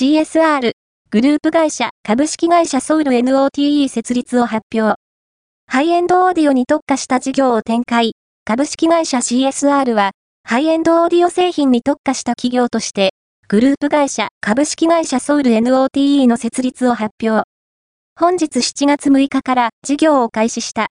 CSR、グループ会社株式会社ソウル NOTE 設立を発表。ハイエンドオーディオに特化した事業を展開。株式会社 CSR は、ハイエンドオーディオ製品に特化した企業として、グループ会社株式会社ソウル NOTE の設立を発表。本日7月6日から事業を開始した